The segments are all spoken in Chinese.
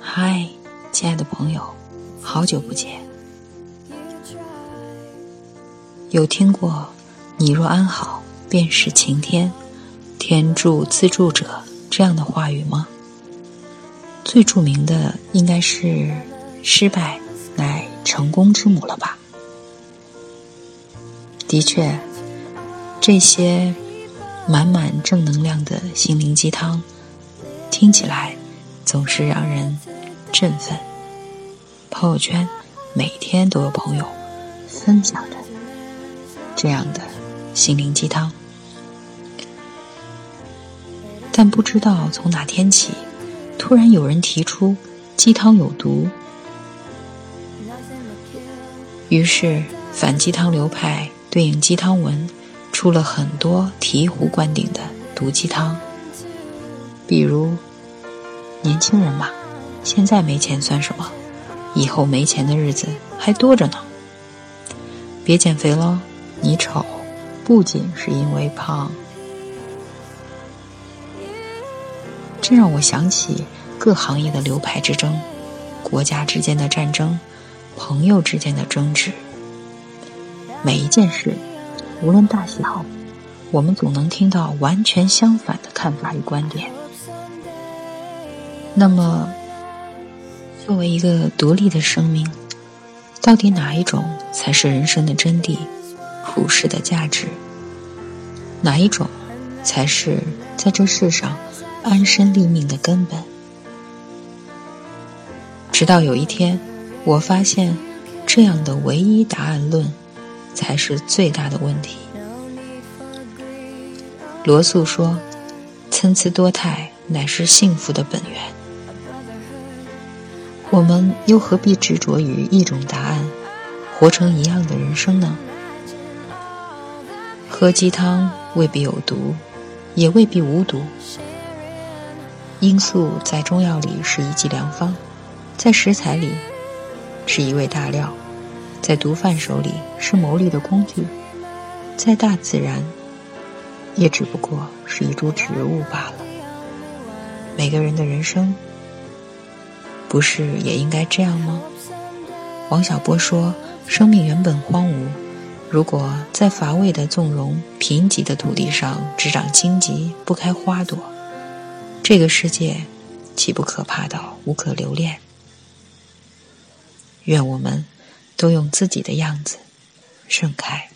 hi 亲爱的朋友好久不见。有听过你若安好便是晴天天助自助者这样的话语吗？最著名的应该是失败乃成功之母了吧？的确这些满满正能量的心灵鸡汤，听起来总是让人振奋。朋友圈每天都有朋友分享着这样的心灵鸡汤，但不知道从哪天起，突然有人提出鸡汤有毒，于是反鸡汤流派。对应鸡汤文，出了很多醍醐灌顶的毒鸡汤。比如，年轻人嘛，现在没钱算什么？以后没钱的日子还多着呢。别减肥了，你丑，不仅是因为胖。这让我想起各行业的流派之争，国家之间的战争，朋友之间的争执。每一件事，无论大小，我们总能听到完全相反的看法与观点。那么，作为一个独立的生命，到底哪一种才是人生的真谛、普世的价值？哪一种才是在这世上安身立命的根本？直到有一天，我发现这样的唯一答案论。才是最大的问题。罗素说：“参差多态乃是幸福的本源。”我们又何必执着于一种答案，活成一样的人生呢？喝鸡汤未必有毒，也未必无毒。罂粟在中药里是一剂良方，在食材里是一味大料。在毒贩手里是牟利的工具，在大自然，也只不过是一株植物罢了。每个人的人生，不是也应该这样吗？王小波说：“生命原本荒芜，如果在乏味的纵容、贫瘠的土地上只长荆棘不开花朵，这个世界岂不可怕到无可留恋？”愿我们。都用自己的样子盛开。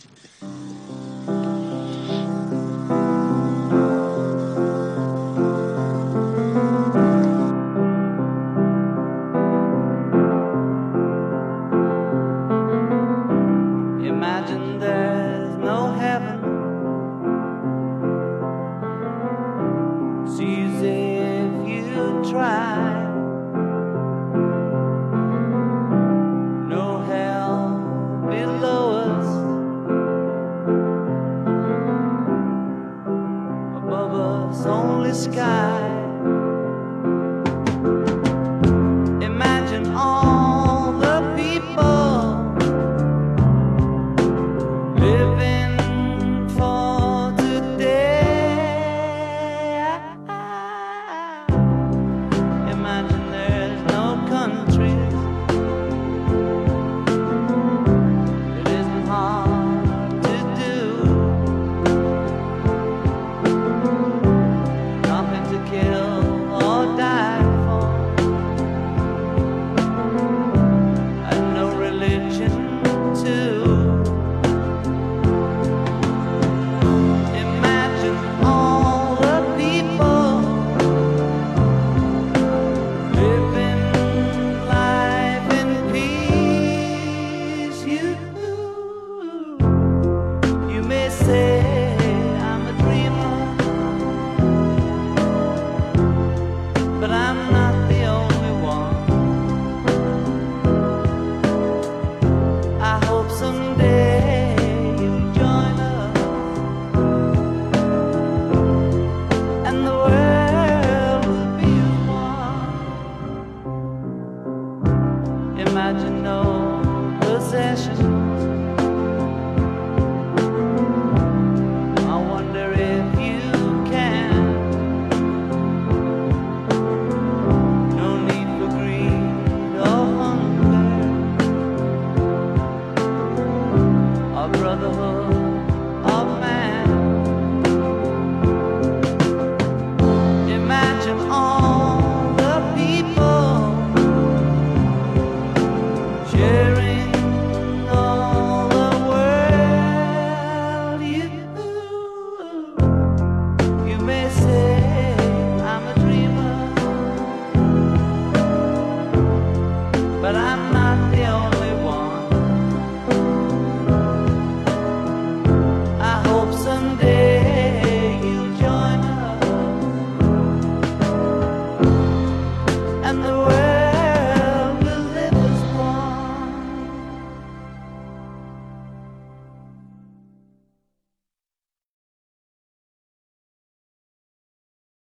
It's only sky. Imagine no possessions.